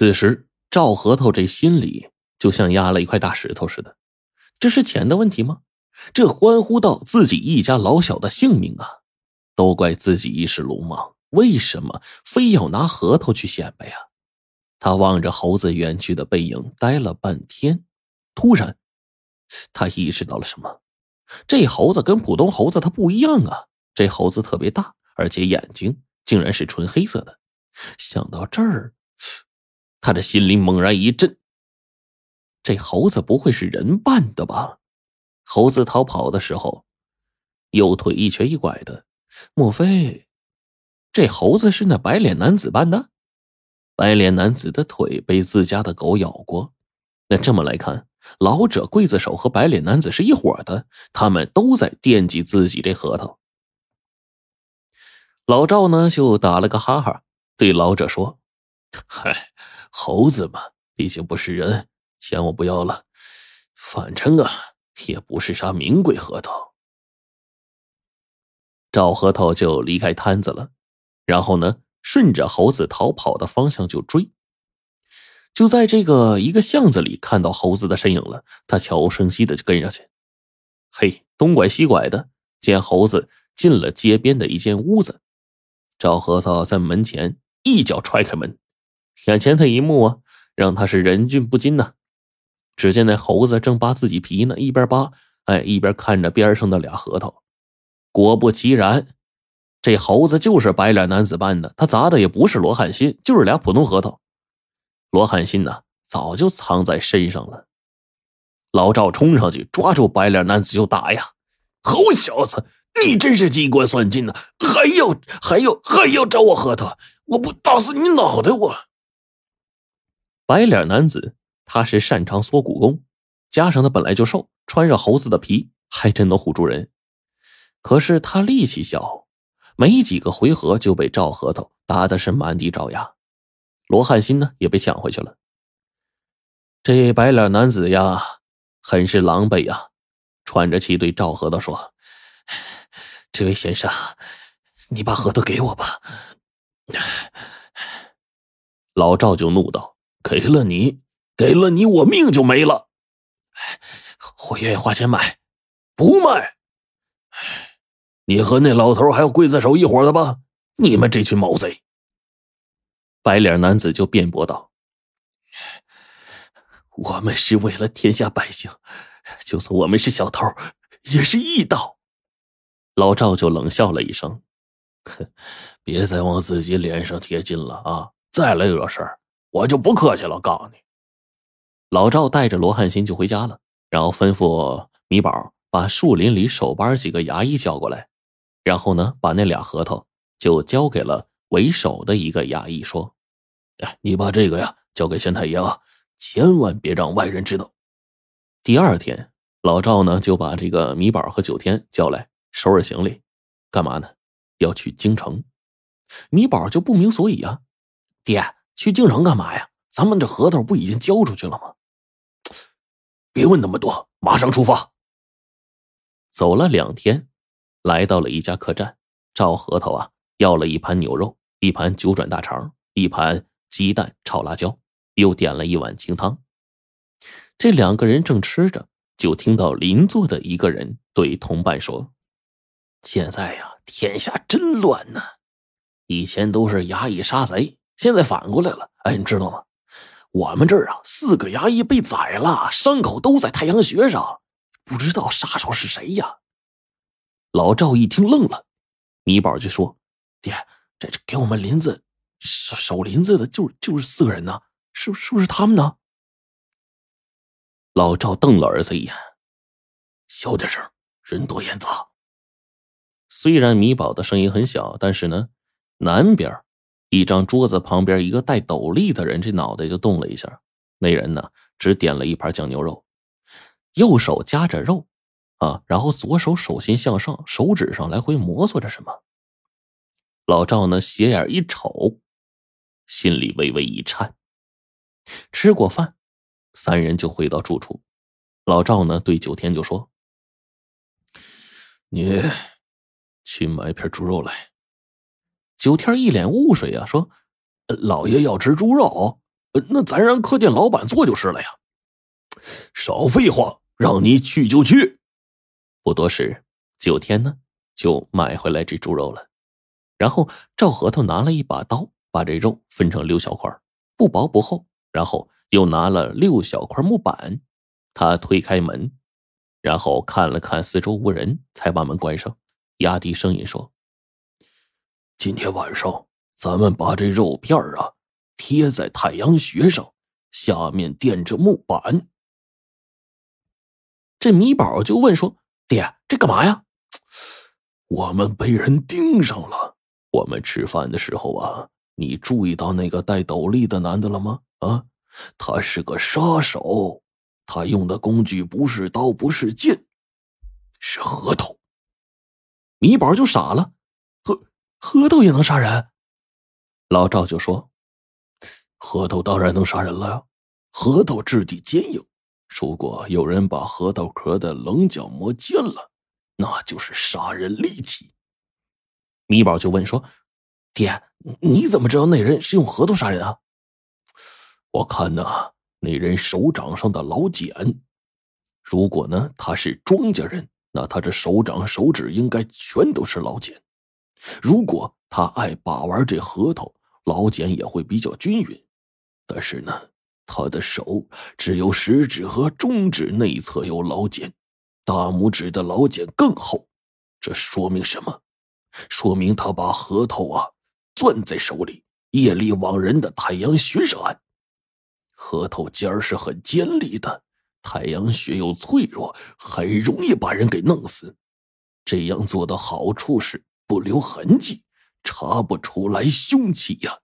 此时赵核桃这心里就像压了一块大石头似的。这是钱的问题吗？这关乎到自己一家老小的性命啊！都怪自己一时鲁莽，为什么非要拿核桃去显摆呀？他望着猴子远去的背影，呆了半天。突然，他意识到了什么？这猴子跟普通猴子它不一样啊！这猴子特别大，而且眼睛竟然是纯黑色的。想到这儿，他的心里猛然一震。这猴子不会是人扮的吧？猴子逃跑的时候，右腿一瘸一拐的，莫非这猴子是那白脸男子扮的？白脸男子的腿被自家的狗咬过，那这么来看，老者刽子手和白脸男子是一伙的，他们都在惦记自己这核桃。老赵呢，就打了个哈哈，对老者说：“嗨，猴子嘛，毕竟不是人，钱我不要了。反正啊，也不是啥名贵核桃。”赵核桃就离开摊子了，然后呢？顺着猴子逃跑的方向就追，就在这个一个巷子里看到猴子的身影了。他悄无声息的就跟上去，嘿，东拐西拐的，见猴子进了街边的一间屋子。赵核桃在门前一脚踹开门，眼前的一幕啊，让他是忍俊不禁呐。只见那猴子正扒自己皮呢，一边扒，哎，一边看着边上的俩核桃。果不其然。这猴子就是白脸男子扮的，他砸的也不是罗汉心，就是俩普通核桃。罗汉心呢，早就藏在身上了。老赵冲上去抓住白脸男子就打呀！猴小子，你真是机关算尽呐！还要还要还要找我核桃？我不打死你脑袋我！白脸男子他是擅长缩骨功，加上他本来就瘦，穿上猴子的皮还真能唬住人。可是他力气小。没几个回合就被赵核桃打的是满地找牙，罗汉心呢也被抢回去了。这白脸男子呀，很是狼狈呀，喘着气对赵核桃说：“这位先生，你把核桃给我吧。”老赵就怒道：“给了你，给了你，我命就没了。我愿意花钱买，不卖。”你和那老头还有刽子手一伙的吧？你们这群毛贼！白脸男子就辩驳道：“我们是为了天下百姓，就算我们是小偷，也是义道。”老赵就冷笑了一声：“哼，别再往自己脸上贴金了啊！再来惹事儿，我就不客气了。告诉你。”老赵带着罗汉心就回家了，然后吩咐米宝把树林里守班几个衙役叫过来。然后呢，把那俩核桃就交给了为首的一个衙役，说：“哎，你把这个呀交给县太爷啊，千万别让外人知道。”第二天，老赵呢就把这个米宝和九天叫来，收拾行李，干嘛呢？要去京城。米宝就不明所以啊，爹，去京城干嘛呀？咱们这核桃不已经交出去了吗？别问那么多，马上出发。走了两天。来到了一家客栈，赵核桃啊要了一盘牛肉，一盘九转大肠，一盘鸡蛋炒辣椒，又点了一碗清汤。这两个人正吃着，就听到邻座的一个人对同伴说：“现在呀，天下真乱呐！以前都是衙役杀贼，现在反过来了。哎，你知道吗？我们这儿啊，四个衙役被宰了，伤口都在太阳穴上，不知道杀手是谁呀？”老赵一听愣了，米宝就说：“爹，这这给我们林子守守林子的，就就是四个人呢，是是不是他们呢？”老赵瞪了儿子一眼：“小点声，人多眼杂。”虽然米宝的声音很小，但是呢，南边一张桌子旁边一个戴斗笠的人，这脑袋就动了一下。那人呢，只点了一盘酱牛肉，右手夹着肉。啊，然后左手手心向上，手指上来回摩挲着什么。老赵呢，斜眼一瞅，心里微微一颤。吃过饭，三人就回到住处。老赵呢，对九天就说：“你去买一片猪肉来。”九天一脸雾水啊，说：“老爷要吃猪肉？那咱让客店老板做就是了呀。少废话，让你去就去。不多时，九天呢就买回来这猪肉了。然后赵核桃拿了一把刀，把这肉分成六小块，不薄不厚。然后又拿了六小块木板，他推开门，然后看了看四周无人，才把门关上，压低声音说：“今天晚上咱们把这肉片啊贴在太阳穴上，下面垫着木板。”这米宝就问说：“爹，这干嘛呀？”我们被人盯上了。我们吃饭的时候啊，你注意到那个戴斗笠的男的了吗？啊，他是个杀手，他用的工具不是刀，不是剑，是核桃。米宝就傻了，核桃也能杀人？老赵就说：“核桃当然能杀人了呀，核桃质地坚硬。”如果有人把核桃壳的棱角磨尖了，那就是杀人利器。米宝就问说：“爹，你怎么知道那人是用核桃杀人啊？”我看呢，那人手掌上的老茧，如果呢他是庄稼人，那他这手掌手指应该全都是老茧。如果他爱把玩这核桃，老茧也会比较均匀。但是呢。他的手只有食指和中指内侧有老茧，大拇指的老茧更厚。这说明什么？说明他把核桃啊攥在手里，夜里往人的太阳穴上按。核桃尖儿是很尖利的，太阳穴又脆弱，很容易把人给弄死。这样做的好处是不留痕迹，查不出来凶器呀。